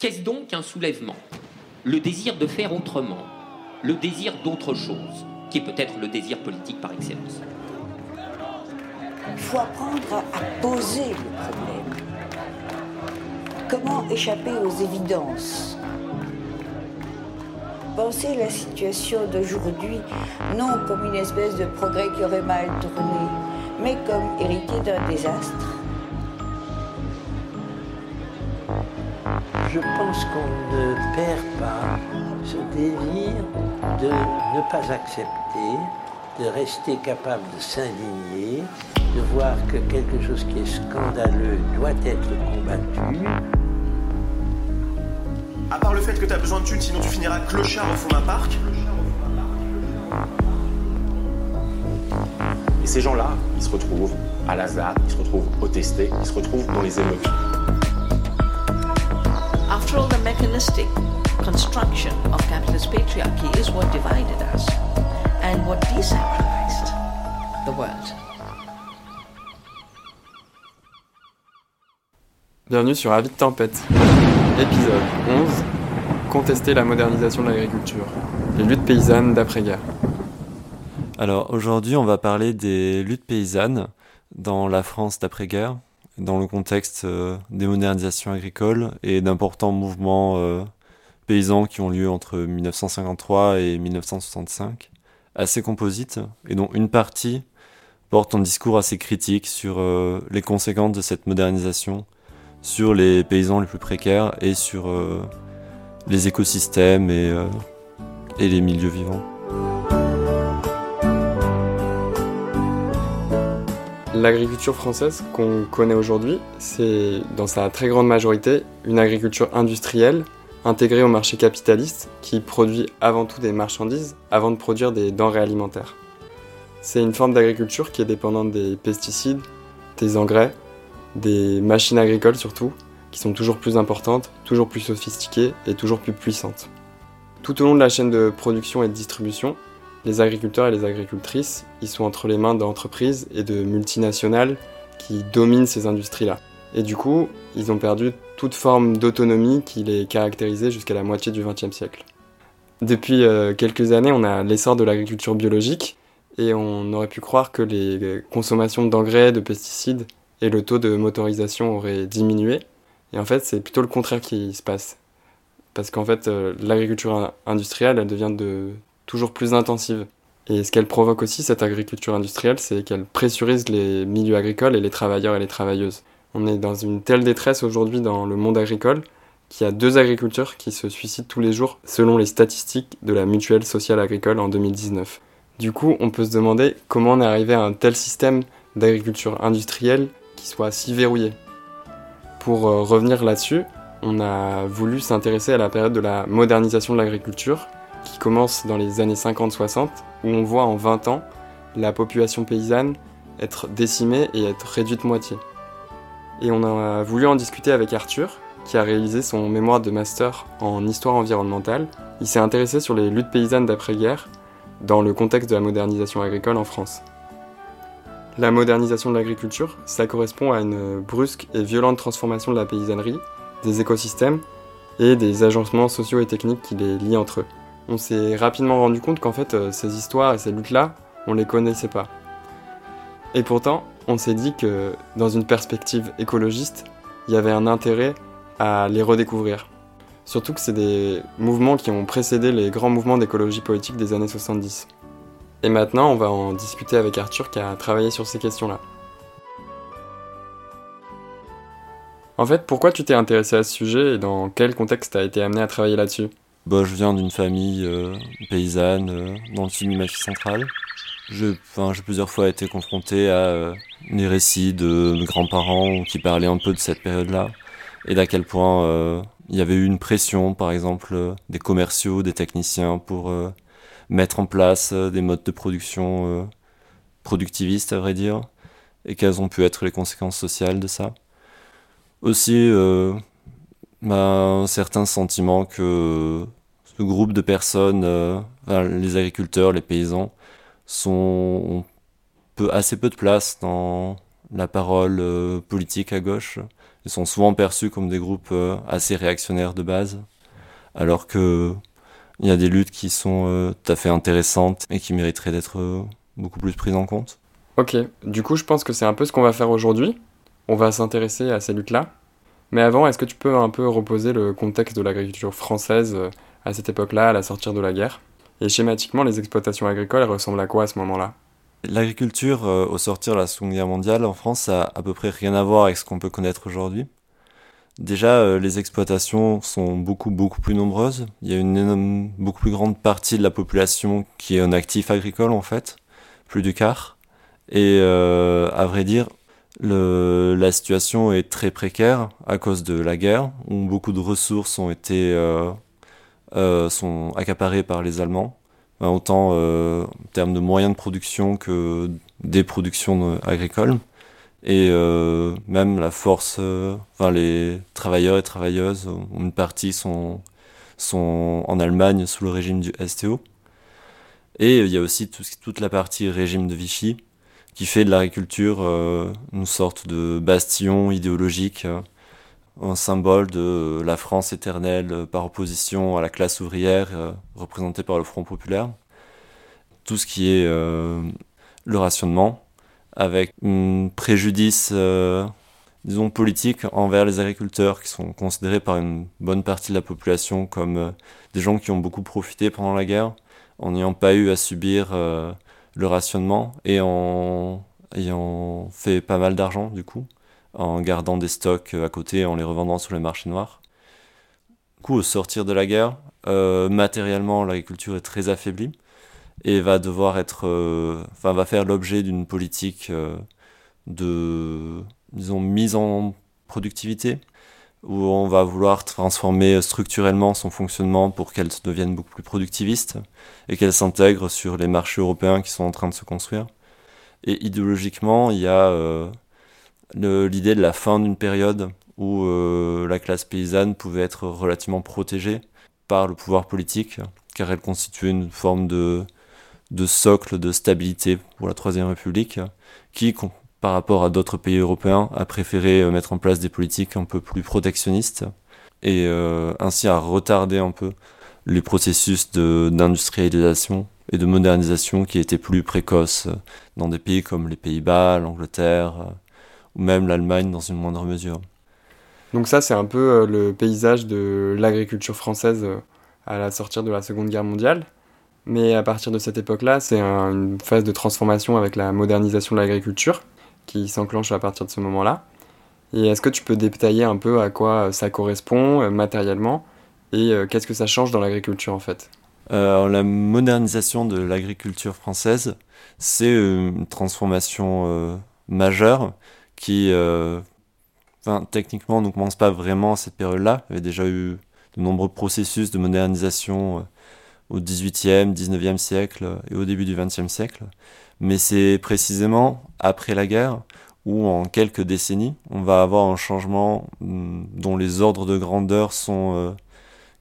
Qu'est-ce donc un soulèvement? Le désir de faire autrement, le désir d'autre chose, qui est peut-être le désir politique par excellence. Il faut apprendre à poser le problème. Comment échapper aux évidences? Penser la situation d'aujourd'hui non comme une espèce de progrès qui aurait mal tourné, mais comme hérité d'un désastre. Je pense qu'on ne perd pas ce désir de ne pas accepter, de rester capable de s'indigner, de voir que quelque chose qui est scandaleux doit être combattu. À part le fait que tu as besoin de thunes, sinon tu finiras clochard au fond d'un parc. Et ces gens-là, ils se retrouvent à Lazare, ils se retrouvent au testé, ils se retrouvent dans les émeutes. After all, the mechanistic construction of capitalist patriarchy is what divided us and what desacralized the world. Bienvenue sur Avis de Tempête. Épisode 11 Contester la modernisation de l'agriculture. Les luttes paysannes d'après-guerre. Alors aujourd'hui, on va parler des luttes paysannes dans la France d'après-guerre, dans le contexte euh, des modernisations agricoles et d'importants mouvements euh, paysans qui ont lieu entre 1953 et 1965, assez composites, et dont une partie porte un discours assez critique sur euh, les conséquences de cette modernisation sur les paysans les plus précaires et sur les écosystèmes et les milieux vivants. L'agriculture française qu'on connaît aujourd'hui, c'est dans sa très grande majorité une agriculture industrielle intégrée au marché capitaliste qui produit avant tout des marchandises avant de produire des denrées alimentaires. C'est une forme d'agriculture qui est dépendante des pesticides, des engrais, des machines agricoles surtout, qui sont toujours plus importantes, toujours plus sophistiquées et toujours plus puissantes. Tout au long de la chaîne de production et de distribution, les agriculteurs et les agricultrices, ils sont entre les mains d'entreprises et de multinationales qui dominent ces industries-là. Et du coup, ils ont perdu toute forme d'autonomie qui les caractérisait jusqu'à la moitié du XXe siècle. Depuis euh, quelques années, on a l'essor de l'agriculture biologique et on aurait pu croire que les consommations d'engrais, de pesticides et le taux de motorisation aurait diminué. Et en fait, c'est plutôt le contraire qui se passe. Parce qu'en fait, euh, l'agriculture industrielle, elle devient de toujours plus intensive. Et ce qu'elle provoque aussi, cette agriculture industrielle, c'est qu'elle pressurise les milieux agricoles et les travailleurs et les travailleuses. On est dans une telle détresse aujourd'hui dans le monde agricole qu'il y a deux agriculteurs qui se suicident tous les jours selon les statistiques de la mutuelle sociale agricole en 2019. Du coup, on peut se demander comment on est arrivé à un tel système d'agriculture industrielle qui soit si verrouillé. Pour euh, revenir là-dessus, on a voulu s'intéresser à la période de la modernisation de l'agriculture, qui commence dans les années 50-60, où on voit en 20 ans la population paysanne être décimée et être réduite moitié. Et on a voulu en discuter avec Arthur, qui a réalisé son mémoire de master en histoire environnementale. Il s'est intéressé sur les luttes paysannes d'après-guerre dans le contexte de la modernisation agricole en France. La modernisation de l'agriculture, ça correspond à une brusque et violente transformation de la paysannerie, des écosystèmes et des agencements sociaux et techniques qui les lient entre eux. On s'est rapidement rendu compte qu'en fait, euh, ces histoires et ces luttes-là, on les connaissait pas. Et pourtant, on s'est dit que dans une perspective écologiste, il y avait un intérêt à les redécouvrir. Surtout que c'est des mouvements qui ont précédé les grands mouvements d'écologie politique des années 70. Et maintenant, on va en discuter avec Arthur qui a travaillé sur ces questions-là. En fait, pourquoi tu t'es intéressé à ce sujet et dans quel contexte tu as été amené à travailler là-dessus? Bah, Je viens d'une famille euh, paysanne euh, dans le sud du Massif central. J'ai plusieurs fois été confronté à euh, des récits de mes grands-parents qui parlaient un peu de cette période-là et d'à quel point euh, il y avait eu une pression, par exemple, des commerciaux, des techniciens pour mettre en place des modes de production productivistes, à vrai dire, et quelles ont pu être les conséquences sociales de ça. Aussi, bah, un certain sentiment que ce groupe de personnes, les agriculteurs, les paysans, sont, ont peu, assez peu de place dans la parole politique à gauche. Ils sont souvent perçus comme des groupes assez réactionnaires de base, alors que il y a des luttes qui sont tout à fait intéressantes et qui mériteraient d'être beaucoup plus prises en compte. Ok, du coup je pense que c'est un peu ce qu'on va faire aujourd'hui. On va s'intéresser à ces luttes-là. Mais avant, est-ce que tu peux un peu reposer le contexte de l'agriculture française euh, à cette époque-là, à la sortie de la guerre Et schématiquement, les exploitations agricoles, ressemblent à quoi à ce moment-là? L'agriculture euh, au sortir de la Seconde Guerre mondiale en France a à peu près rien à voir avec ce qu'on peut connaître aujourd'hui. Déjà, euh, les exploitations sont beaucoup beaucoup plus nombreuses. Il y a une beaucoup plus grande partie de la population qui est en actif agricole en fait, plus du quart. Et à vrai dire, la situation est très précaire à cause de la guerre, où beaucoup de ressources ont été euh, euh, sont accaparées par les Allemands, autant euh, en termes de moyens de production que des productions agricoles. Et euh, même la force, euh, enfin les travailleurs et travailleuses, une partie sont, sont en Allemagne sous le régime du STO. Et il y a aussi tout, toute la partie régime de Vichy, qui fait de l'agriculture euh, une sorte de bastion idéologique, euh, un symbole de la France éternelle euh, par opposition à la classe ouvrière représentée par le Front populaire. Tout ce qui est le rationnement, avec un préjudice, disons, politique envers les agriculteurs qui sont considérés par une bonne partie de la population comme des gens qui ont beaucoup profité pendant la guerre en n'ayant pas eu à subir le rationnement et en ayant fait pas mal d'argent du coup, en gardant des stocks à côté, en les revendant sur les marchés noirs. Du coup, au sortir de la guerre, euh, matériellement, l'agriculture est très affaiblie et va devoir être, euh, enfin, va faire l'objet d'une politique euh, de, disons, mise en productivité où on va vouloir transformer structurellement son fonctionnement pour qu'elle devienne beaucoup plus productiviste et qu'elle s'intègre sur les marchés européens qui sont en train de se construire. Et idéologiquement, il y a euh, l'idée de la fin d'une période où euh, la classe paysanne pouvait être relativement protégée par le pouvoir politique, car elle constituait une forme de, de socle de stabilité pour la Troisième République, qui, par rapport à d'autres pays européens, a préféré euh, mettre en place des politiques un peu plus protectionnistes et euh, ainsi a retardé un peu les processus d'industrialisation et de modernisation qui étaient plus précoces dans des pays comme les Pays-Bas, l'Angleterre ou même l'Allemagne dans une moindre mesure. Donc ça c'est un peu le paysage de l'agriculture française à la sortie de la Seconde Guerre mondiale. Mais à partir de cette époque-là, c'est une phase de transformation avec la modernisation de l'agriculture qui s'enclenche à partir de ce moment-là. Et est-ce que tu peux détailler un peu à quoi ça correspond euh, matériellement et euh, qu'est-ce que ça change dans l'agriculture en fait? Euh, La modernisation de l'agriculture française, c'est une transformation majeure qui, enfin, techniquement, ne commence pas vraiment à cette période-là. Il y avait déjà eu de nombreux processus de modernisation au XVIIIe, XIXe siècle et au début du XXe siècle mais c'est précisément après la guerre où en quelques décennies, on va avoir un changement mm, dont les ordres de grandeur sont euh,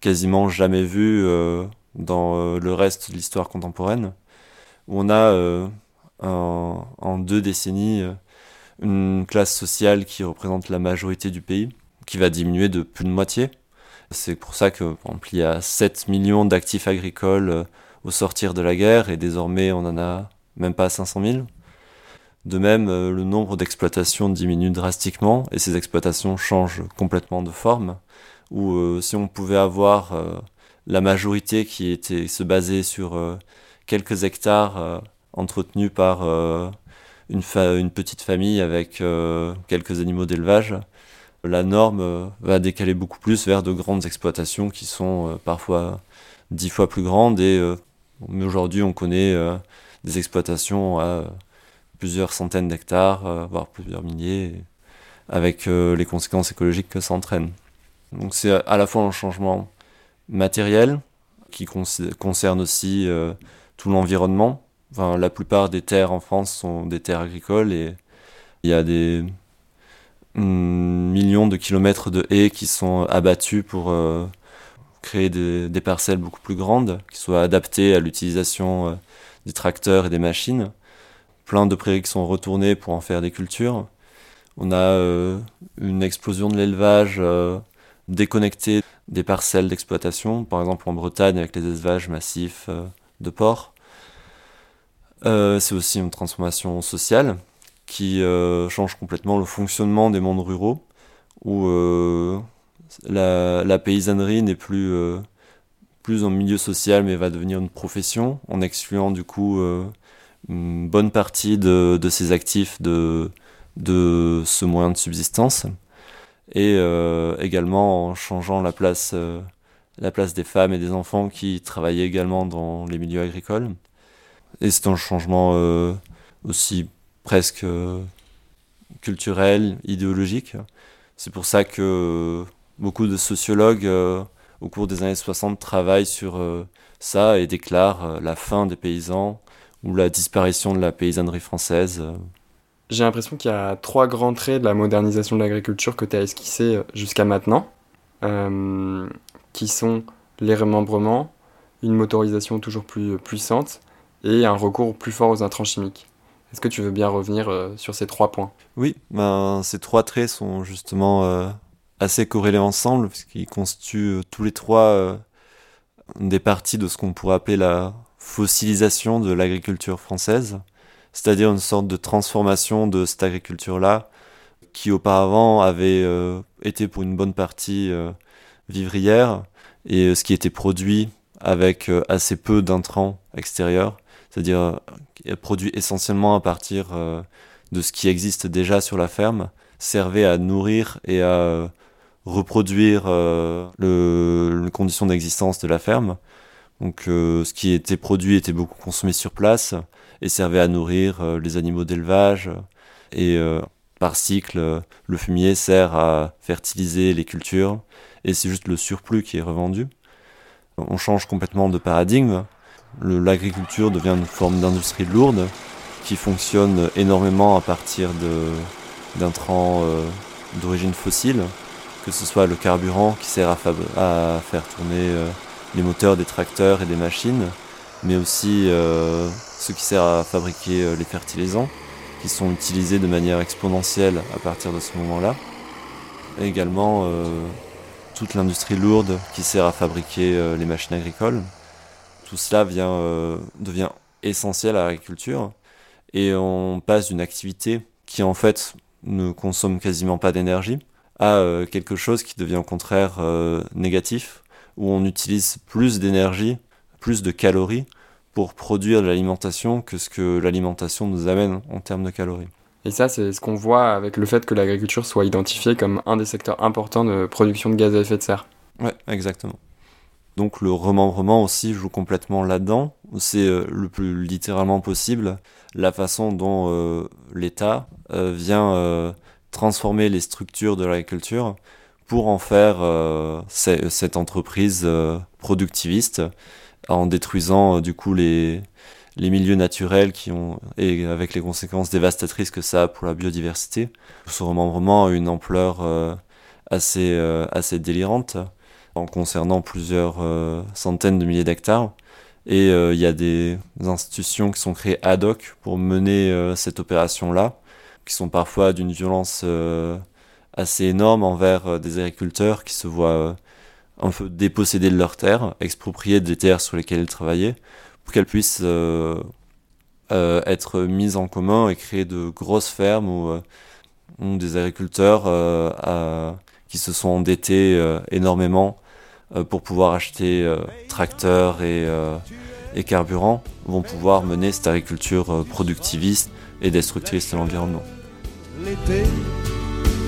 quasiment jamais vus euh, dans euh, le reste de l'histoire contemporaine, où on a en, deux décennies une classe sociale qui représente la majorité du pays, qui va diminuer de plus de moitié. C'est pour ça que, par exemple, il y a 7 millions d'actifs agricoles au sortir de la guerre, et désormais on en a même pas à 500 000. De même, euh, le nombre d'exploitations diminue drastiquement et ces exploitations changent complètement de forme. Ou euh, si on pouvait avoir euh, la majorité qui était se basait sur quelques hectares entretenus par une, petite famille avec quelques animaux d'élevage, la norme va décaler beaucoup plus vers de grandes exploitations qui sont parfois dix fois plus grandes. Et aujourd'hui, on connaît des exploitations à plusieurs centaines d'hectares, euh, voire plusieurs milliers, avec euh, les conséquences écologiques que ça entraîne. Donc c'est à la fois un changement matériel qui concerne aussi euh, tout l'environnement. Enfin, la plupart des terres en France sont des terres agricoles et il y a des mm, millions de kilomètres de haies qui sont abattus pour créer des, des, parcelles beaucoup plus grandes, qui soient adaptées à l'utilisation des tracteurs et des machines, plein de prairies qui sont retournées pour en faire des cultures. On a une explosion de l'élevage déconnecté des parcelles d'exploitation, par exemple en Bretagne avec les élevages massifs de porcs. C'est aussi une transformation sociale qui change complètement le fonctionnement des mondes ruraux, où la, la, paysannerie n'est plus plus en milieu social, mais va devenir une profession, en excluant du coup euh, une bonne partie de, de ses actifs de, de ce moyen de subsistance, et euh, également en changeant la place, euh, la place des femmes et des enfants qui travaillaient également dans les milieux agricoles. Et c'est un changement aussi presque culturel, idéologique. C'est pour ça que beaucoup de sociologues au cours des années 60 travaille sur euh, ça et déclare euh, la fin des paysans ou la disparition de la paysannerie française. Euh. J'ai l'impression qu'il y a trois grands traits de la modernisation de l'agriculture que tu as esquissé jusqu'à maintenant, qui sont les remembrements, une motorisation toujours plus puissante et un recours plus fort aux intrants chimiques. Est-ce que tu veux bien revenir sur ces trois points? Oui, ben, ces trois traits sont justement assez corrélés ensemble, puisqu'ils constituent euh, tous les trois euh, des parties de ce qu'on pourrait appeler la fossilisation de l'agriculture française, c'est-à-dire une sorte de transformation de cette agriculture-là, qui auparavant avait euh, été pour une bonne partie vivrière, et ce qui était produit avec assez peu d'intrants extérieurs, c'est-à-dire produit essentiellement à partir de ce qui existe déjà sur la ferme, servait à nourrir et à reproduire euh, le, les conditions d'existence de la ferme. Donc euh, ce qui était produit était beaucoup consommé sur place et servait à nourrir euh, les animaux d'élevage. Et par cycle, le fumier sert à fertiliser les cultures et c'est juste le surplus qui est revendu. On change complètement de paradigme. L'agriculture devient une forme d'industrie lourde qui fonctionne énormément à partir d'intrants d'origine fossile que ce soit le carburant qui sert à, faire tourner euh, les moteurs des tracteurs et des machines, mais aussi euh, ce qui sert à fabriquer euh, les fertilisants, qui sont utilisés de manière exponentielle à partir de ce moment-là. Et également toute l'industrie lourde qui sert à fabriquer les machines agricoles. Tout cela vient, devient essentiel à l'agriculture et on passe d'une activité qui en fait ne consomme quasiment pas d'énergie à euh, quelque chose qui devient au contraire euh, négatif, où on utilise plus d'énergie, plus de calories pour produire de l'alimentation que ce que l'alimentation nous amène en termes de calories. Et ça, c'est ce qu'on voit avec le fait que l'agriculture soit identifiée comme un des secteurs importants de production de gaz à effet de serre. Ouais, exactement. Donc le remembrement aussi joue complètement là-dedans. C'est euh, le plus littéralement possible la façon dont l'État vient transformer les structures de l'agriculture pour en faire euh, cette entreprise euh, productiviste en détruisant euh, du coup les, les milieux naturels qui ont et avec les conséquences dévastatrices que ça a pour la biodiversité. Ce remembrement a une ampleur assez assez délirante concernant plusieurs centaines de milliers d'hectares. Et il y a des institutions qui sont créées ad hoc pour mener cette opération là qui sont parfois d'une violence euh, assez énorme envers euh, des agriculteurs qui se voient euh, un peu dépossédés de leurs terres, expropriés des terres sur lesquelles ils travaillaient, pour qu'elles puissent être mises en commun et créer de grosses fermes où, des agriculteurs qui se sont endettés énormément pour pouvoir acheter tracteurs et, et carburants vont pouvoir mener cette agriculture productiviste et destructrice de l'environnement l'été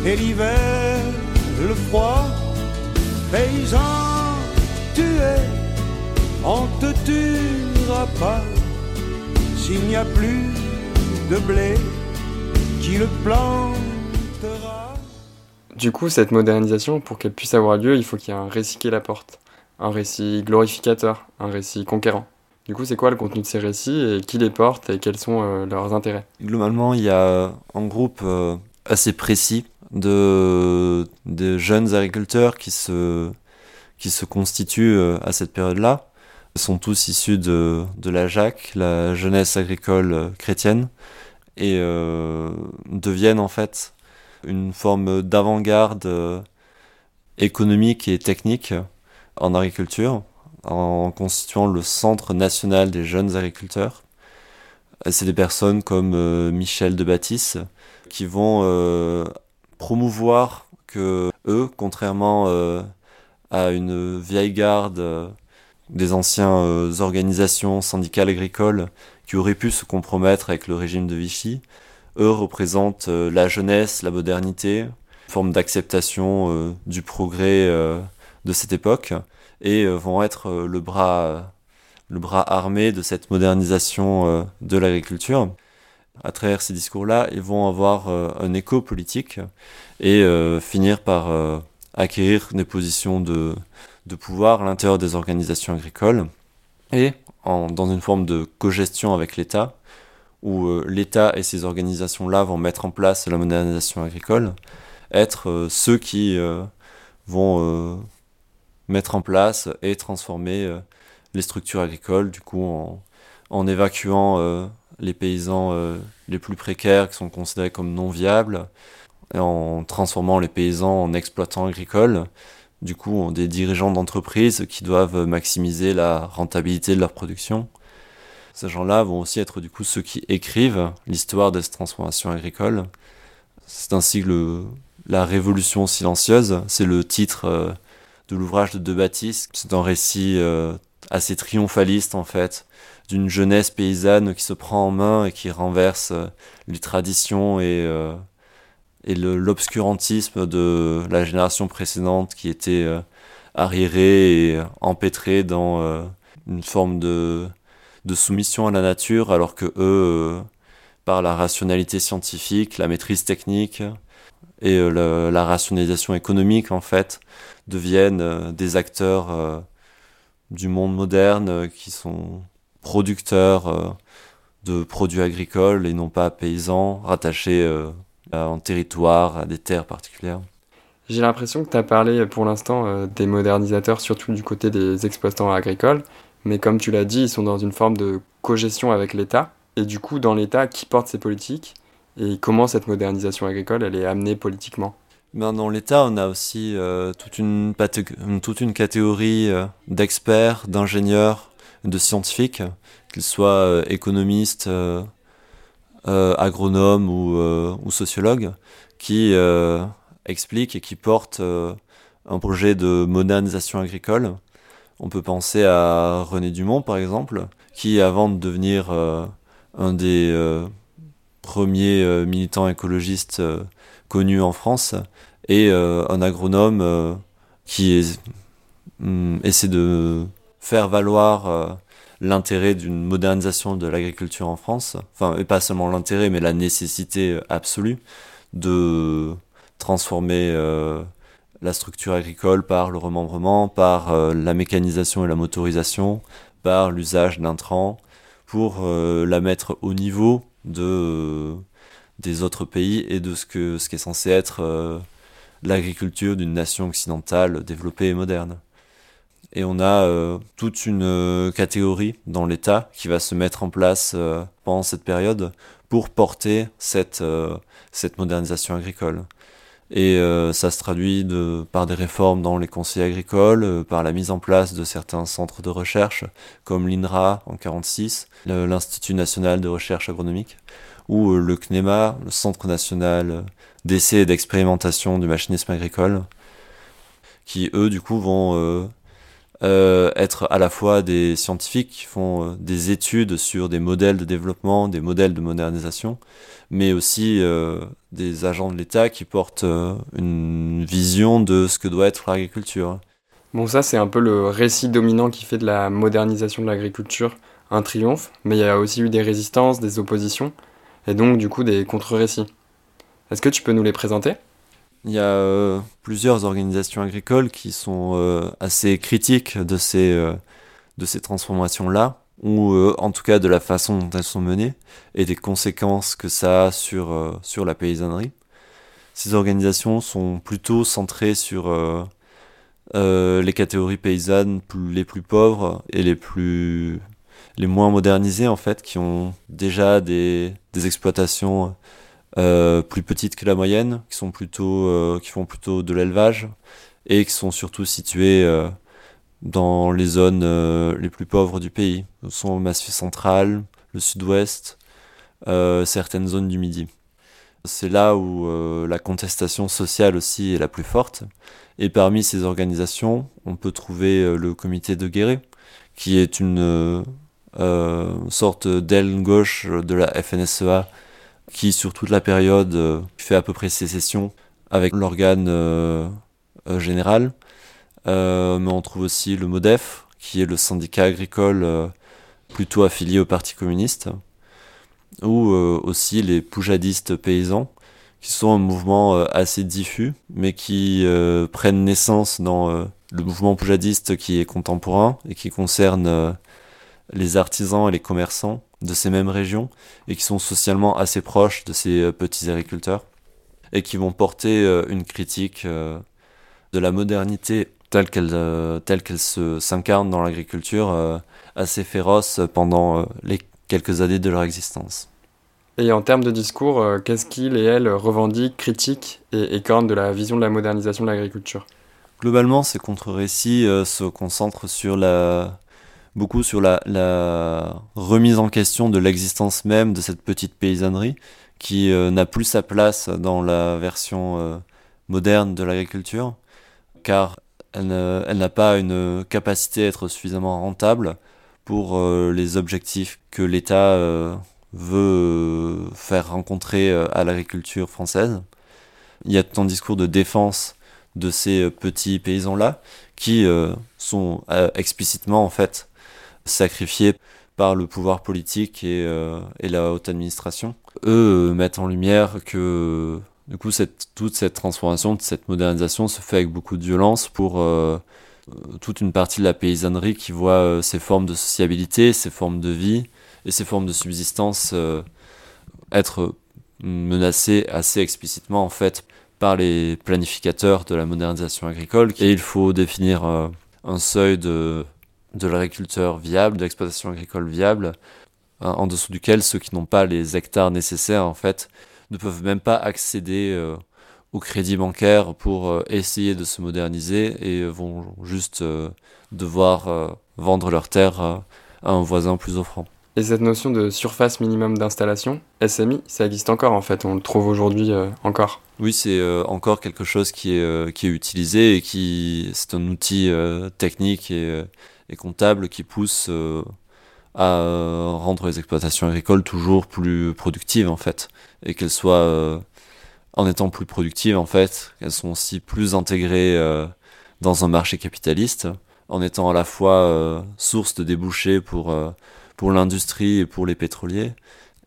et l'hiver, le froid, paysan, tu es, on te tuera pas s'il n'y a plus de blé qui le plantera. Du coup, cette modernisation, pour qu'elle puisse avoir lieu, il faut qu'il y ait un récit qui la porte, un récit glorificateur, un récit conquérant. Du coup, c'est quoi le contenu de ces récits et qui les porte et quels sont euh, leurs intérêts? Globalement, il y a un groupe euh, assez précis de, jeunes agriculteurs qui se, qui se constituent euh, à cette période-là. Ils sont tous issus de, de la JAC, la jeunesse agricole chrétienne, et deviennent en fait une forme d'avant-garde économique et technique en agriculture, en constituant le Centre national des jeunes agriculteurs. C'est des personnes comme Michel de Baptiste qui vont promouvoir que eux, contrairement à une vieille garde des anciennes organisations syndicales agricoles qui auraient pu se compromettre avec le régime de Vichy, eux représentent la jeunesse, la modernité, forme d'acceptation euh, du progrès euh, de cette époque et euh, vont être le bras armé de cette modernisation de l'agriculture. À travers ces discours-là, ils vont avoir un écho politique et finir par acquérir des positions de, pouvoir à l'intérieur des organisations agricoles et dans une forme de cogestion avec l'État, où l'État et ces organisations-là vont mettre en place la modernisation agricole, être euh, ceux qui euh, vont euh, mettre en place et transformer les structures agricoles, du coup en, en évacuant les paysans les plus précaires qui sont considérés comme non viables, et en transformant les paysans en exploitants agricoles, du coup en des dirigeants d'entreprises qui doivent maximiser la rentabilité de leur production. Ces gens-là vont aussi être du coup ceux qui écrivent l'histoire de cette transformation agricole. C'est ainsi que le, la Révolution silencieuse, c'est le titre euh, de l'ouvrage de De Baptiste. C'est un récit euh, assez triomphaliste en fait, d'une jeunesse paysanne qui se prend en main et qui renverse euh, les traditions et, et l'obscurantisme de la génération précédente qui était arriérée et empêtrée dans une forme de, de soumission à la nature alors que eux, par la rationalité scientifique, la maîtrise technique, et euh, la rationalisation économique en fait deviennent euh, des acteurs euh, du monde moderne qui sont producteurs de produits agricoles et non pas paysans rattachés à un territoire, à des terres particulières. J'ai l'impression que tu as parlé pour l'instant des modernisateurs, surtout du côté des exploitants agricoles, mais comme tu l'as dit, ils sont dans une forme de cogestion avec l'État. Et du coup, dans l'État, qui porte ces politiques et comment cette modernisation agricole, elle est amenée politiquement? Ben Dans l'État, on a aussi euh, toute, une catégorie euh, d'experts, d'ingénieurs, de scientifiques, qu'ils soient euh, économistes, agronomes ou, ou, sociologues, qui expliquent et qui portent un projet de modernisation agricole. On peut penser à René Dumont, par exemple, qui, avant de devenir un des euh, écologiste euh, connu en France, euh, un agronome qui mm, essaie de faire valoir l'intérêt d'une modernisation de l'agriculture en France, enfin, et pas seulement l'intérêt, mais la nécessité absolue de transformer la structure agricole par le remembrement, par la mécanisation et la motorisation, par l'usage d'intrants, pour la mettre au niveau de, euh, des autres pays et de ce, que, ce qui est censé être euh, l'agriculture d'une nation occidentale développée et moderne. Et on a euh, toute une catégorie dans l'État qui va se mettre en place pendant cette période pour porter cette, cette modernisation agricole. Et ça se traduit de, par des réformes dans les conseils agricoles, par la mise en place de certains centres de recherche, comme l'INRA en 46, l'Institut national de recherche agronomique, ou euh, le CNEMA, le Centre national d'essai et d'expérimentation du machinisme agricole, qui eux du coup vont euh, euh, être à la fois des scientifiques qui font des études sur des modèles de développement, des modèles de modernisation, mais aussi des agents de l'État qui portent une vision de ce que doit être l'agriculture. Bon, ça c'est un peu le récit dominant qui fait de la modernisation de l'agriculture un triomphe, mais il y a aussi eu des résistances, des oppositions, et donc du coup des contre-récits. Est-ce que tu peux nous les présenter? Il y a euh, plusieurs organisations agricoles qui sont euh, assez critiques de ces, euh, de ces transformations-là, ou en tout cas de la façon dont elles sont menées, et des conséquences que ça a sur, sur la paysannerie. Ces organisations sont plutôt centrées sur les catégories paysannes les plus pauvres et les plus les moins modernisés en fait, qui ont déjà des, des exploitations plus petites que la moyenne, qui sont plutôt, qui font plutôt de l'élevage et qui sont surtout situées dans les zones les plus pauvres du pays. Ce sont le Massif central, le Sud-Ouest, certaines zones du Midi. C'est là où la contestation sociale aussi est la plus forte. Et parmi ces organisations, on peut trouver le comité de Guéret, qui est une euh, sorte d'aile gauche de la FNSEA qui, sur toute la période, euh, fait à peu près sécession avec l'organe euh, général. Mais on trouve aussi le MODEF, qui est le syndicat agricole plutôt affilié au Parti communiste, ou aussi les poujadistes paysans, qui sont un mouvement assez diffus, mais qui prennent naissance dans le mouvement poujadiste qui est contemporain et qui concerne les artisans et les commerçants de ces mêmes régions et qui sont socialement assez proches de ces euh, petits agriculteurs et qui vont porter euh, une critique euh, de la modernité telle qu'elle telle qu'elle se s'incarne dans l'agriculture assez féroce pendant les quelques années de leur existence. Et en termes de discours, qu'est-ce qu'ils et elles revendiquent, critiquent et écornent de la vision de la modernisation de l'agriculture? Globalement, ces contre-récits se concentrent sur la, beaucoup sur la, remise en question de l'existence même de cette petite paysannerie qui euh, n'a plus sa place dans la version euh, moderne de l'agriculture, car elle, n'a pas une capacité à être suffisamment rentable pour euh, les objectifs que l'État veut faire rencontrer à l'agriculture française. Il y a tout un discours de défense de ces petits paysans-là qui sont explicitement en fait sacrifiés par le pouvoir politique et, euh, et la haute administration. Eux euh, mettent en lumière que du coup toute cette transformation, cette modernisation se fait avec beaucoup de violence pour euh, toute une partie de la paysannerie qui voit ces formes de sociabilité, ces formes de vie et ces formes de subsistance être menacées assez explicitement en fait par les planificateurs de la modernisation agricole. Et il faut définir un seuil de de l'agriculteur viable, de l'exploitation agricole viable, hein, en dessous duquel ceux qui n'ont pas les hectares nécessaires, en fait, ne peuvent même pas accéder euh, au crédit bancaire pour euh, essayer de se moderniser et vont juste euh, devoir vendre leurs terres à un voisin plus offrant. Et cette notion de surface minimum d'installation, SMI, ça existe encore en fait, on le trouve aujourd'hui encore? Oui, c'est encore quelque chose qui est, qui est utilisé et qui c'est un outil technique et et comptables qui poussent euh, à euh, rendre les exploitations agricoles toujours plus productives en fait et qu'elles soient euh, en étant plus productives en fait qu'elles sont aussi plus intégrées dans un marché capitaliste en étant à la fois source de débouchés pour pour l'industrie et pour les pétroliers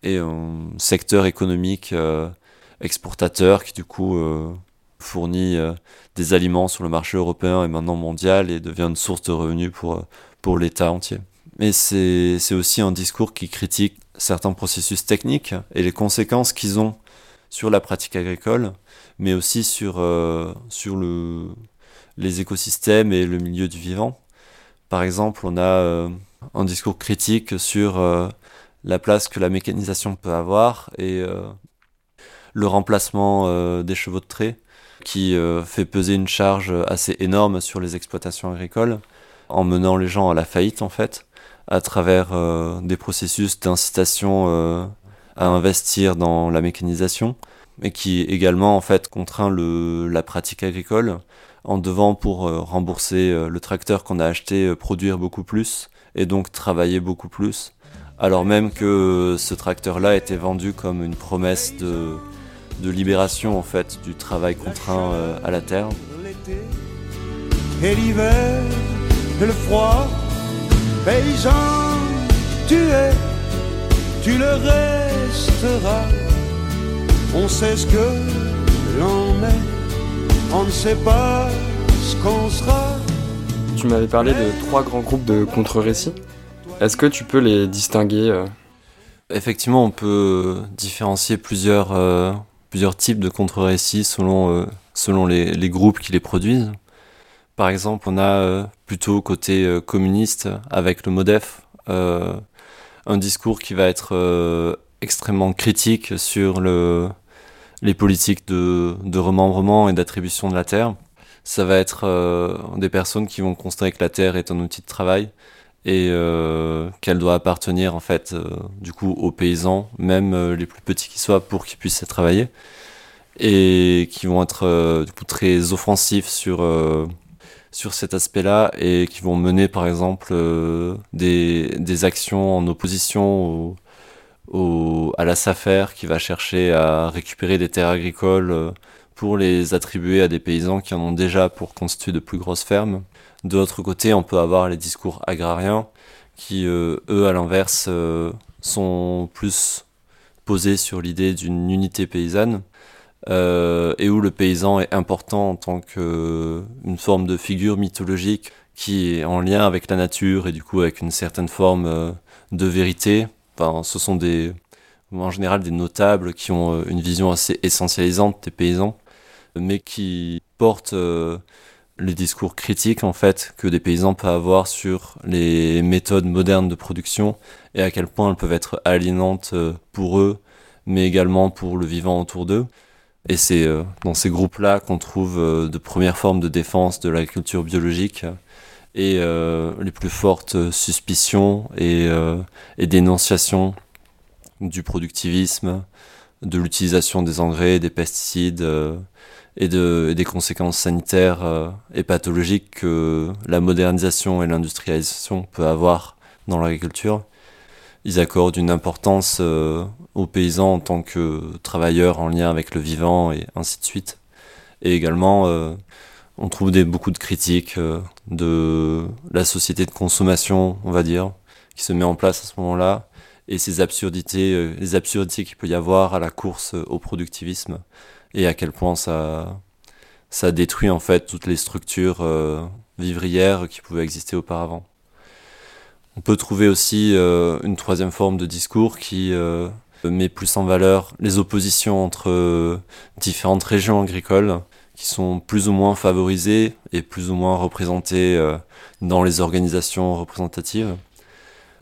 et un secteur économique exportateur qui du coup fournit euh, des aliments sur le marché européen et maintenant mondial et devient une source de revenus pour, euh, pour l'État entier. Mais c'est aussi un discours qui critique certains processus techniques et les conséquences qu'ils ont sur la pratique agricole, mais aussi sur, euh, sur le, les écosystèmes et le milieu du vivant. Par exemple, on a un discours critique sur la place que la mécanisation peut avoir et le remplacement des chevaux de trait qui euh, fait peser une charge assez énorme sur les exploitations agricoles, en menant les gens à la faillite en fait, à travers euh, des processus d'incitation euh, à investir dans la mécanisation, mais qui également en fait contraint le, la pratique agricole en devant pour rembourser le tracteur qu'on a acheté produire beaucoup plus et donc travailler beaucoup plus, alors même que ce tracteur-là était vendu comme une promesse de de libération en fait du travail contraint euh, à la terre. Et l'hiver et le froid, paysan, tu es, tu le resteras. On sait ce que l'on est, on ne sait pas ce qu'on sera. Tu m'avais parlé de trois grands groupes de contre-récits. Est-ce que tu peux les distinguer euh? Effectivement, on peut différencier plusieurs, euh, plusieurs types de contre-récits selon, euh, selon les, les, groupes qui les produisent. Par exemple, on a euh, plutôt côté euh, communiste avec le MODEF un discours qui va être extrêmement critique sur le, les politiques de, de remembrement et d'attribution de la terre. Ça va être euh, des personnes qui vont constater que la terre est un outil de travail et euh, qu'elle doit appartenir en fait euh, du coup aux paysans, même les plus petits qui soient, pour qu'ils puissent travailler et qui vont être du coup très offensifs sur sur cet aspect-là et qui vont mener par exemple des, des actions en opposition au, à la SAFER qui va chercher à récupérer des terres agricoles pour les attribuer à des paysans qui en ont déjà pour constituer de plus grosses fermes. De l'autre côté, on peut avoir les discours agrariens qui, euh, eux, à l'inverse, euh, sont plus posés sur l'idée d'une unité paysanne euh, et où le paysan est important en tant qu'une forme de figure mythologique qui est en lien avec la nature et du coup avec une certaine forme de vérité. Enfin, ce sont des, en général des notables qui ont une vision assez essentialisante des paysans mais qui porte euh, les discours critiques en fait que des paysans peuvent avoir sur les méthodes modernes de production et à quel point elles peuvent être aliénantes euh, pour eux, mais également pour le vivant autour d'eux. Et c'est euh, dans ces groupes-là qu'on trouve de premières formes de défense de l'agriculture biologique et les plus fortes suspicions et, et dénonciations du productivisme, de l'utilisation des engrais, des pesticides et, de, des conséquences sanitaires euh, et pathologiques que la modernisation et l'industrialisation peut avoir dans l'agriculture. Ils accordent une importance euh, aux paysans en tant que travailleurs en lien avec le vivant et ainsi de suite. Et également, euh, on trouve des, beaucoup de critiques de la société de consommation, on va dire, qui se met en place à ce moment-là, et ces absurdités, les absurdités qu'il peut y avoir à la course au productivisme et à quel point ça, ça détruit en fait toutes les structures euh, vivrières qui pouvaient exister auparavant. On peut trouver aussi euh, une troisième forme de discours qui euh, met plus en valeur les oppositions entre différentes régions agricoles qui sont plus ou moins favorisées et plus ou moins représentées dans les organisations représentatives.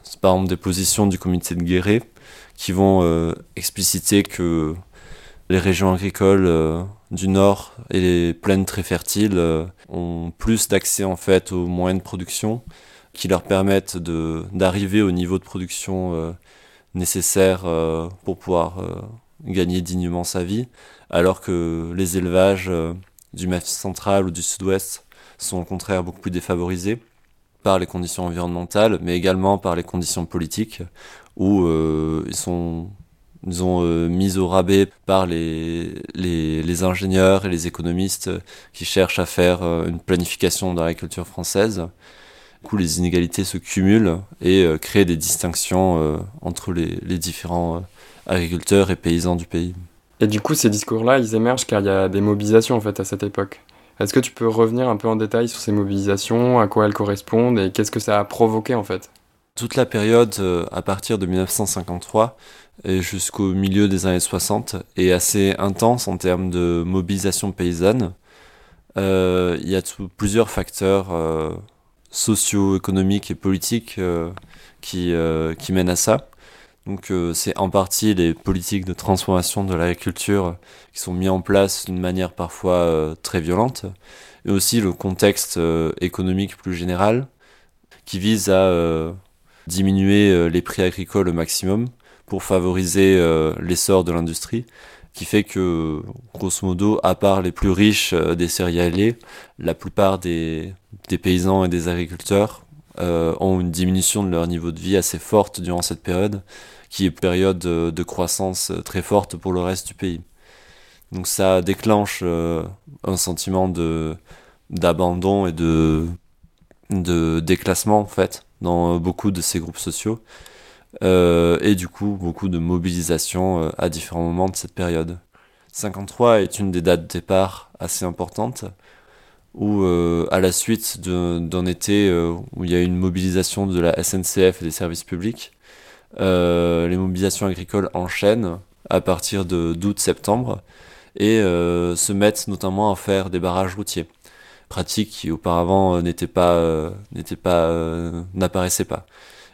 C'est par exemple des positions du comité de Guéret qui vont expliciter que les régions agricoles euh, du nord et les plaines très fertiles euh, ont plus d'accès en fait aux moyens de production qui leur permettent d'arriver au niveau de production euh, nécessaire pour pouvoir gagner dignement sa vie, alors que les élevages du Massif central ou du sud-ouest sont au contraire beaucoup plus défavorisés par les conditions environnementales, mais également par les conditions politiques, où ils sont ils ont euh, mis au rabais par les, les, les, ingénieurs et les économistes qui cherchent à faire euh, une planification de l'agriculture française. Du coup, les inégalités se cumulent et euh, créent des distinctions entre les, les différents agriculteurs et paysans du pays. Et du coup, ces discours-là, ils émergent car il y a des mobilisations en fait à cette époque. Est-ce que tu peux revenir un peu en détail sur ces mobilisations, à quoi elles correspondent et qu'est-ce que ça a provoqué en fait? Toute la période à partir de 1953 et jusqu'au milieu des années 60 est assez intense en termes de mobilisation paysanne. Euh, il y a plusieurs facteurs euh, socio-économiques et politiques euh, qui, qui mènent à ça. Donc c'est en partie les politiques de transformation de l'agriculture qui sont mises en place d'une manière parfois très violente, et aussi le contexte économique plus général qui vise à diminuer les prix agricoles au maximum pour favoriser euh, l'essor de l'industrie, qui fait que, grosso modo, à part les plus riches euh, des céréaliers, la plupart des, paysans et des agriculteurs euh, ont une diminution de leur niveau de vie assez forte durant cette période, qui est une période de, croissance très forte pour le reste du pays. Donc ça déclenche un sentiment d'abandon et de de déclassement en fait dans beaucoup de ces groupes sociaux euh, et du coup beaucoup de mobilisation euh, à différents moments de cette période. 53 est une des dates de départ assez importantes où euh, à la suite d'un été où il y a une mobilisation de la SNCF et des services publics, les mobilisations agricoles enchaînent à partir de d'août-septembre et se mettent notamment à faire des barrages routiers, pratique qui auparavant n'était pas pas n'apparaissait pas.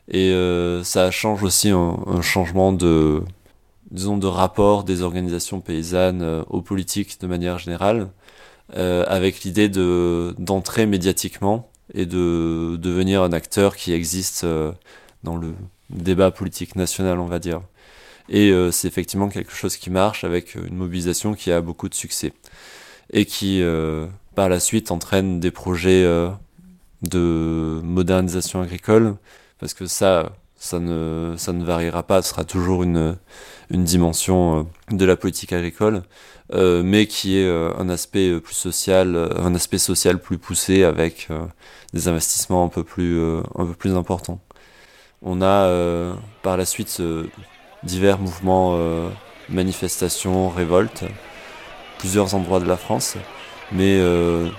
Et euh, ça change aussi un, changement de, disons, de rapport des organisations paysannes aux politiques de manière générale, avec l'idée de d'entrer médiatiquement et de devenir un acteur qui existe dans le débat politique national, on va dire. Et c'est effectivement quelque chose qui marche avec une mobilisation qui a beaucoup de succès et qui par la suite entraîne des projets de modernisation agricole, parce que ça, ça ne, ça ne variera pas, ce sera toujours une, une dimension euh, de la politique agricole, euh, mais qui est euh, un aspect plus social, un aspect social plus poussé avec des investissements un peu plus, un peu plus importants. On a par la suite divers mouvements, manifestations, révoltes, plusieurs endroits de la France, mais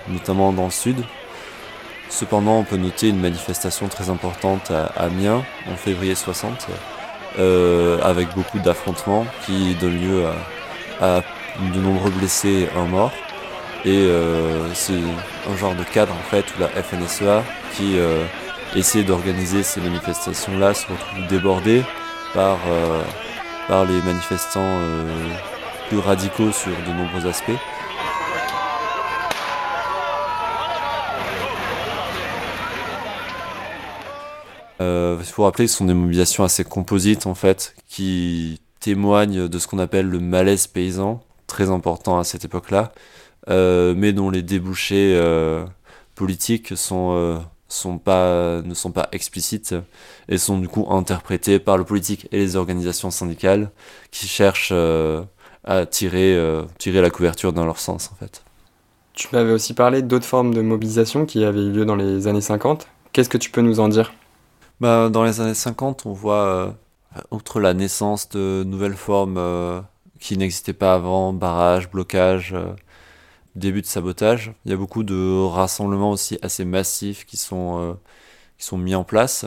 notamment dans le sud, Cependant, on peut noter une manifestation très importante à Amiens en février 60, euh, avec beaucoup d'affrontements qui donnent lieu à, de nombreux blessés et un mort. Et euh, c'est un genre de cadre en fait où la FNSEA qui euh, essaie d'organiser ces manifestations-là se retrouve débordée par, par les manifestants plus radicaux sur de nombreux aspects. Il faut rappeler que ce sont des mobilisations assez composites en fait, qui témoignent de ce qu'on appelle le malaise paysan, très important à cette époque-là, euh, mais dont les débouchés euh, politiques ne sont pas explicites et sont du coup interprétés par le politique et les organisations syndicales qui cherchent à tirer, tirer la couverture dans leur sens en fait. Tu m'avais aussi parlé d'autres formes de mobilisation qui avaient eu lieu dans les années 50. Qu'est-ce que tu peux nous en dire? Bah, dans les années 50, on voit, euh, outre la naissance de nouvelles formes euh, qui n'existaient pas avant, barrage, blocage, euh, début de sabotage, il y a beaucoup de rassemblements aussi assez massifs qui sont, qui sont mis en place.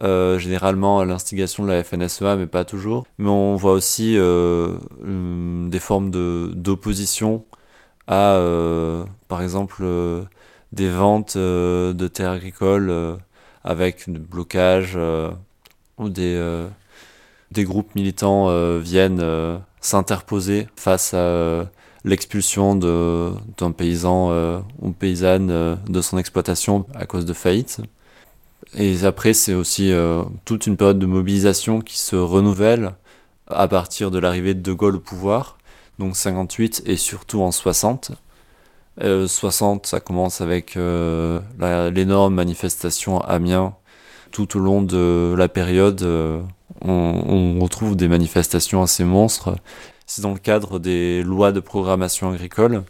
généralement à l'instigation de la FNSEA, mais pas toujours. Mais on voit aussi des formes d'opposition à, par exemple, des ventes de terres agricoles avec des blocages euh, où des, euh, des groupes militants euh, viennent s'interposer face à l'expulsion d'un paysan ou paysanne de son exploitation à cause de faillite. Et après, c'est aussi toute une période de mobilisation qui se renouvelle à partir de l'arrivée de De Gaulle au pouvoir, donc 58 et surtout en 60. 60, ça commence avec euh, l'énorme manifestation à Amiens. Tout au long de la période, euh, on, retrouve des manifestations assez monstres. C'est dans le cadre des lois de programmation agricole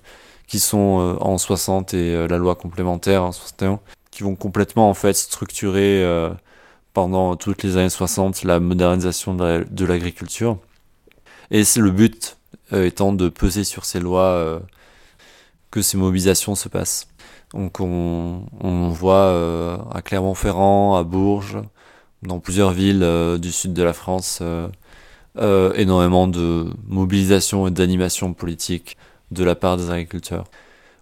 qui sont euh, en 60 et la loi complémentaire en 61, qui vont complètement en fait structurer pendant toutes les années 60 la modernisation de l'agriculture. Et c'est le but étant de peser sur ces lois que ces mobilisations se passent. Donc on, on voit euh, à Clermont-Ferrand, à Bourges, dans plusieurs villes euh, du sud de la France, euh, énormément de mobilisation et d'animation politique de la part des agriculteurs.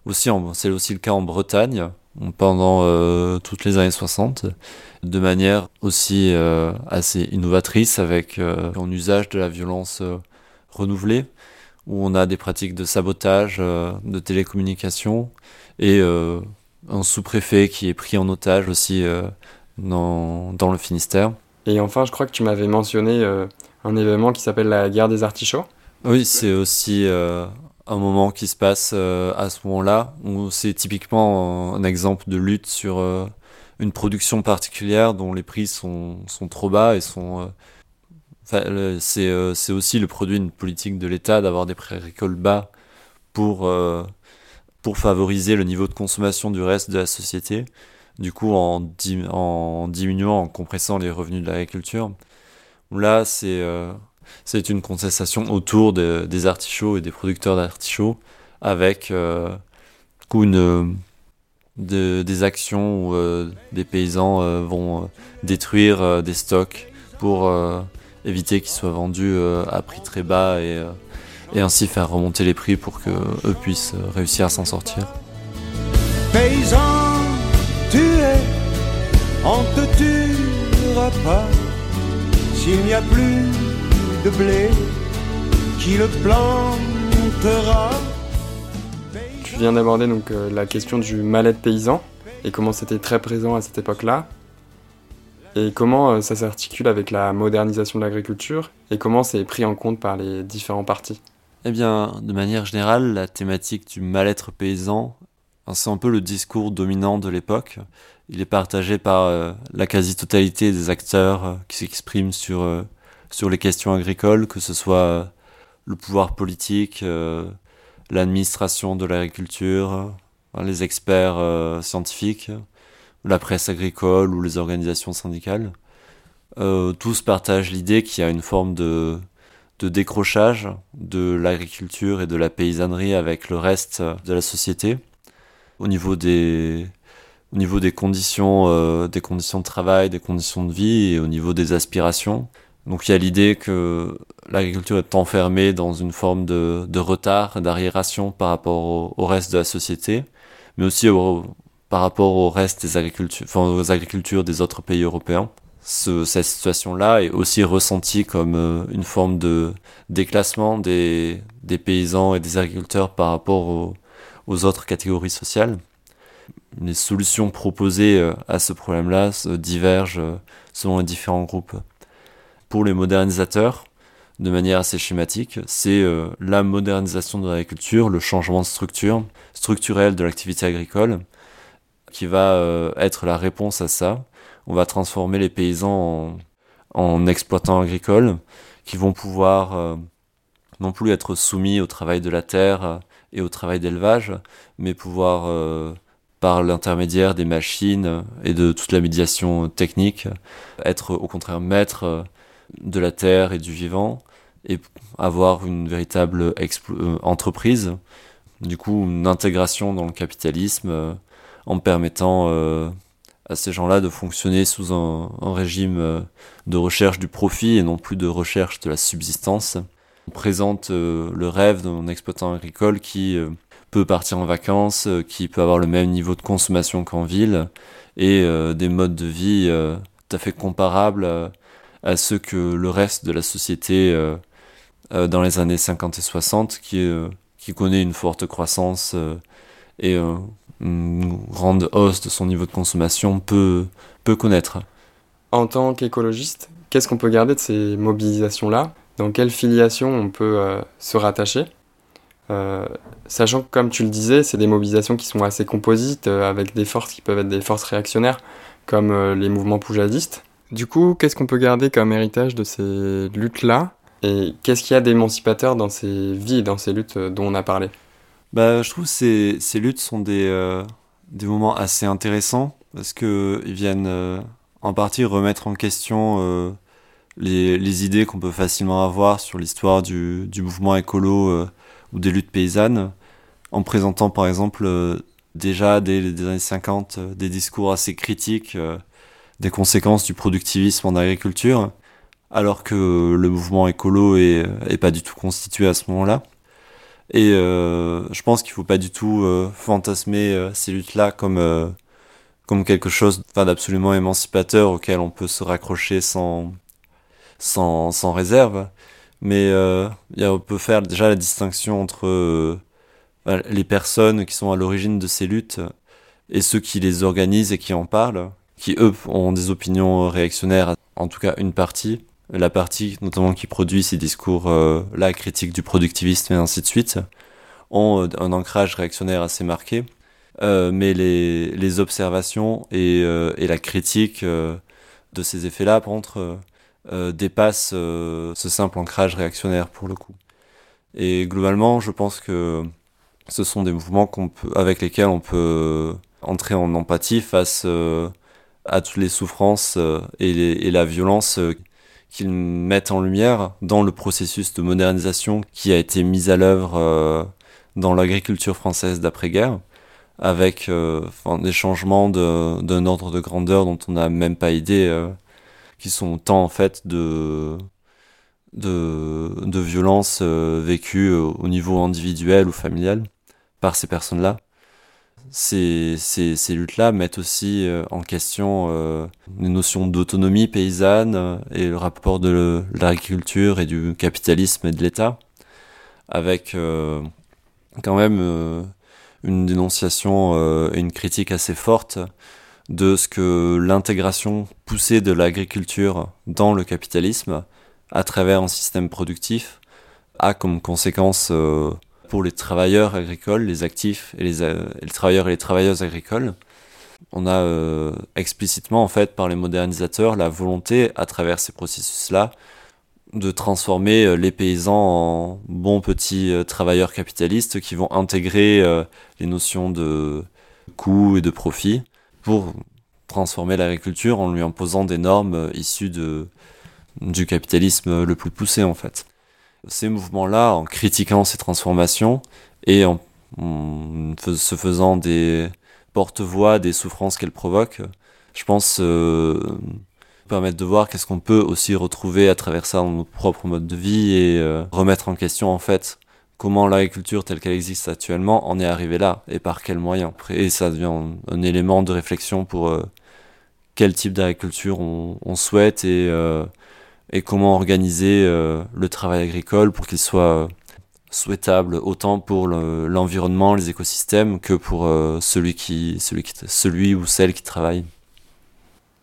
Aussi, c'est aussi le cas en Bretagne, pendant toutes les années 60, de manière aussi assez innovatrice, avec un usage de la violence renouvelée où on a des pratiques de sabotage, euh, de télécommunication, et euh, un sous-préfet qui est pris en otage aussi euh, dans, dans, le Finistère. Et enfin, je crois que tu m'avais mentionné un événement qui s'appelle la guerre des artichauts. Oui, c'est aussi un moment qui se passe à ce moment-là, où c'est typiquement un exemple de lutte sur une production particulière dont les prix sont, sont trop bas et sont euh, c'est aussi le produit d'une politique de l'État d'avoir des prix agricoles bas pour, euh, pour favoriser le niveau de consommation du reste de la société. Du coup, en, diminuant, en compressant les revenus de l'agriculture. Là, c'est euh, une contestation autour des artichauts et des producteurs d'artichauts avec une, de, des actions où des paysans vont détruire des stocks pour éviter qu'ils soient vendus euh, à prix très bas et, euh, et ainsi faire remonter les prix pour qu'eux puissent euh, réussir à s'en sortir. Paysan, tu es, on te tuera pas s'il n'y a plus de blé qui le plantera. Tu viens d'aborder donc euh, la question du mal-être paysan et comment c'était très présent à cette époque-là. Et comment euh, ça s'articule avec la modernisation de l'agriculture et comment c'est pris en compte par les différents partis? Eh bien, de manière générale, la thématique du mal-être paysan, c'est un peu le discours dominant de l'époque. Il est partagé par euh, la quasi-totalité des acteurs euh, qui s'expriment sur, sur les questions agricoles, que ce soit le pouvoir politique, l'administration de l'agriculture, les experts scientifiques, la presse agricole ou les organisations syndicales. tous partagent l'idée qu'il y a une forme de, décrochage de l'agriculture et de la paysannerie avec le reste de la société au niveau au euh, des conditions de travail, des conditions de vie et au niveau des aspirations. Donc il y a l'idée que l'agriculture est enfermée dans une forme de, retard, d'arriération par rapport au, reste de la société, mais aussi par rapport au reste des agricultures, enfin, aux agricultures des autres pays européens. Ce, cette situation-là est aussi ressentie comme euh, une forme de déclassement des, des paysans et des agriculteurs par rapport aux, autres catégories sociales les solutions proposées euh, à ce problème-là divergent euh, selon les différents groupes. Pour les modernisateurs, de manière assez schématique, c'est la modernisation de l'agriculture, le changement de structure, structurel de l'activité agricole, qui va être la réponse à ça. On va transformer les paysans en, en exploitants agricoles, qui vont pouvoir non plus être soumis au travail de la terre et au travail d'élevage, mais pouvoir par l'intermédiaire des machines et de toute la médiation technique, être au contraire maître de la terre et du vivant et avoir une véritable euh, entreprise, du coup une intégration dans le capitalisme euh, en permettant euh, à ces gens-là de fonctionner sous un, régime de recherche du profit et non plus de recherche de la subsistance. On présente le rêve d'un exploitant agricole qui peut partir en vacances, euh, qui peut avoir le même niveau de consommation qu'en ville, et euh, des modes de vie euh, tout à fait comparables à ceux que le reste de la société dans les années 50 et 60, qui, qui connaît une forte croissance et grande hausse de son niveau de consommation, peut, peut connaître. En tant qu'écologiste, qu'est-ce qu'on peut garder de ces mobilisations-là? Dans quelle filiation on peut se rattacher? Euh, sachant que, comme tu le disais, c'est des mobilisations qui sont assez composites, euh, avec des forces qui peuvent être des forces réactionnaires, comme euh, les mouvements poujadistes. Du coup, qu'est-ce qu'on peut garder comme héritage de ces luttes-là? Et qu'est-ce qu'il y a d'émancipateur dans ces vies et dans ces luttes dont on a parlé? Bah, Je trouve que ces, luttes sont des, des moments assez intéressants, parce qu'ils viennent en partie remettre en question les, les, idées qu'on peut facilement avoir sur l'histoire du, mouvement écolo ou des luttes paysannes, en présentant par exemple euh, déjà dès les années 50 euh, des discours assez critiques euh, des conséquences du productivisme en agriculture, alors que le mouvement écolo est, est pas du tout constitué à ce moment-là. Et je pense qu'il faut pas du tout fantasmer ces luttes-là comme comme quelque chose d'absolument émancipateur auquel on peut se raccrocher sans sans, sans réserve. Mais euh, on peut faire déjà la distinction entre euh, les personnes qui sont à l'origine de ces luttes et ceux qui les organisent et qui en parlent, qui eux ont des opinions réactionnaires, en tout cas une partie, la partie notamment qui produit ces discours euh, la critique du productivisme et ainsi de suite, ont euh, un ancrage réactionnaire assez marqué. Euh, mais les, les observations et, et la critique de ces effets-là, par contre, euh, dépasse euh, ce simple ancrage réactionnaire pour le coup. Et globalement, je pense que ce sont des mouvements peut, avec lesquels on peut entrer en empathie face euh, à toutes les souffrances et, la violence qu'ils mettent en lumière dans le processus de modernisation qui a été mis à l'œuvre dans l'agriculture française d'après-guerre, avec des changements d'un ordre de grandeur dont on n'a même pas idée qui sont tant en fait de de, de violences euh, vécues euh, au niveau individuel ou familial par ces personnes-là. Ces, ces, ces luttes-là mettent aussi euh, en question les notions d'autonomie paysanne et le rapport de l'agriculture et du capitalisme et de l'État. avec quand même une dénonciation et une critique assez forte de ce que l'intégration poussée de l'agriculture dans le capitalisme à travers un système productif a comme conséquence pour les travailleurs agricoles, les actifs et les, travailleurs et les travailleuses agricoles, on a euh, explicitement, en fait, par les modernisateurs, la volonté, à travers ces processus-là, de transformer euh, les paysans en bons petits euh, travailleurs capitalistes qui vont intégrer les notions de coût et de profit pour transformer l'agriculture en lui imposant des normes issues du capitalisme le plus poussé, en fait. Ces mouvements-là, en critiquant ces transformations et en se faisant des, porte-voix des souffrances qu'elle provoque, je pense euh, permettre de voir qu'est-ce qu'on peut aussi retrouver à travers ça dans notre propre mode de vie et euh, remettre en question en fait comment l'agriculture telle qu'elle existe actuellement en est arrivée là et par quels moyens. Et ça devient un, élément de réflexion pour euh, quel type d'agriculture on, on, souhaite et, euh, et comment organiser le travail agricole pour qu'il soit souhaitable autant pour l'environnement, les écosystèmes, que pour euh, celui, qui, celui, qui, celui ou celle qui travaille.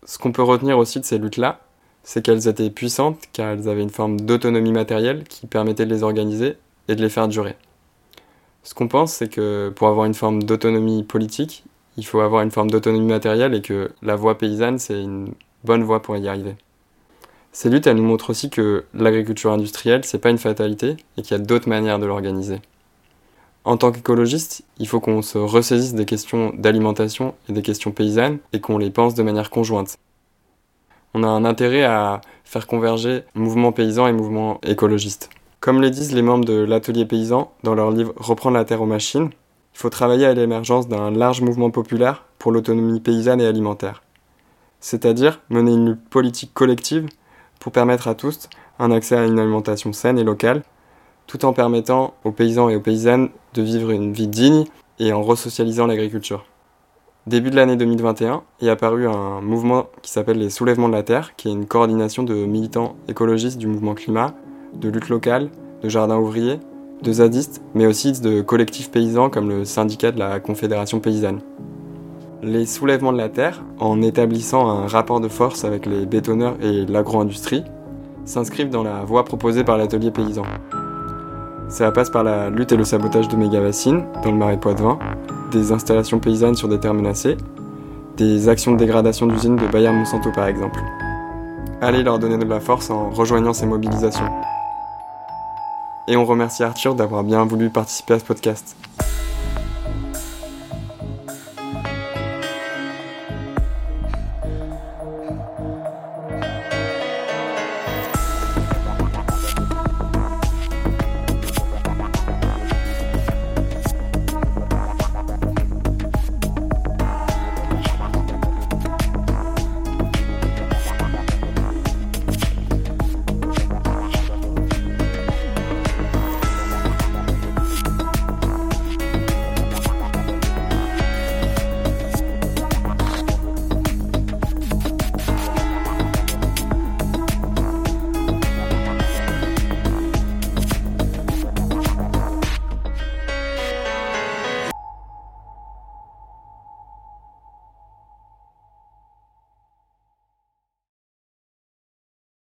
Ce qu'on peut retenir aussi de ces luttes-là, c'est qu'elles étaient puissantes car elles avaient une forme d'autonomie matérielle qui permettait de les organiser et de les faire durer. Ce qu'on pense, c'est que pour avoir une forme d'autonomie politique, il faut avoir une forme d'autonomie matérielle et que la voie paysanne, c'est une bonne voie pour y arriver. Ces luttes, elles nous montrent aussi que l'agriculture industrielle, c'est pas une fatalité et qu'il y a d'autres manières de l'organiser. En tant qu'écologiste, il faut qu'on se ressaisisse des questions d'alimentation et des questions paysannes et qu'on les pense de manière conjointe. On a un intérêt à faire converger mouvement paysan et mouvement écologiste. Comme le disent les membres de l'atelier paysan dans leur livre Reprendre la terre aux machines, il faut travailler à l'émergence d'un large mouvement populaire pour l'autonomie paysanne et alimentaire. C'est-à-dire mener une lutte politique collective pour permettre à tous un accès à une alimentation saine et locale, tout en permettant aux paysans et aux paysannes de vivre une vie digne et en resocialisant l'agriculture. Début de l'année 2021 est apparu un mouvement qui s'appelle les Soulèvements de la Terre, qui est une coordination de militants écologistes du mouvement climat, de lutte locale, de jardins ouvriers, de zadistes, mais aussi de collectifs paysans comme le syndicat de la Confédération paysanne les soulèvements de la terre, en établissant un rapport de force avec les bétonneurs et l'agro-industrie, s'inscrivent dans la voie proposée par l'atelier paysan. Ça passe par la lutte et le sabotage de méga-bassines dans le marais Poitevin, des installations paysannes sur des terres menacées, des actions de dégradation d'usines de Bayer Monsanto par exemple. Allez leur donner de la force en rejoignant ces mobilisations. Et on remercie Arthur d'avoir bien voulu participer à ce podcast.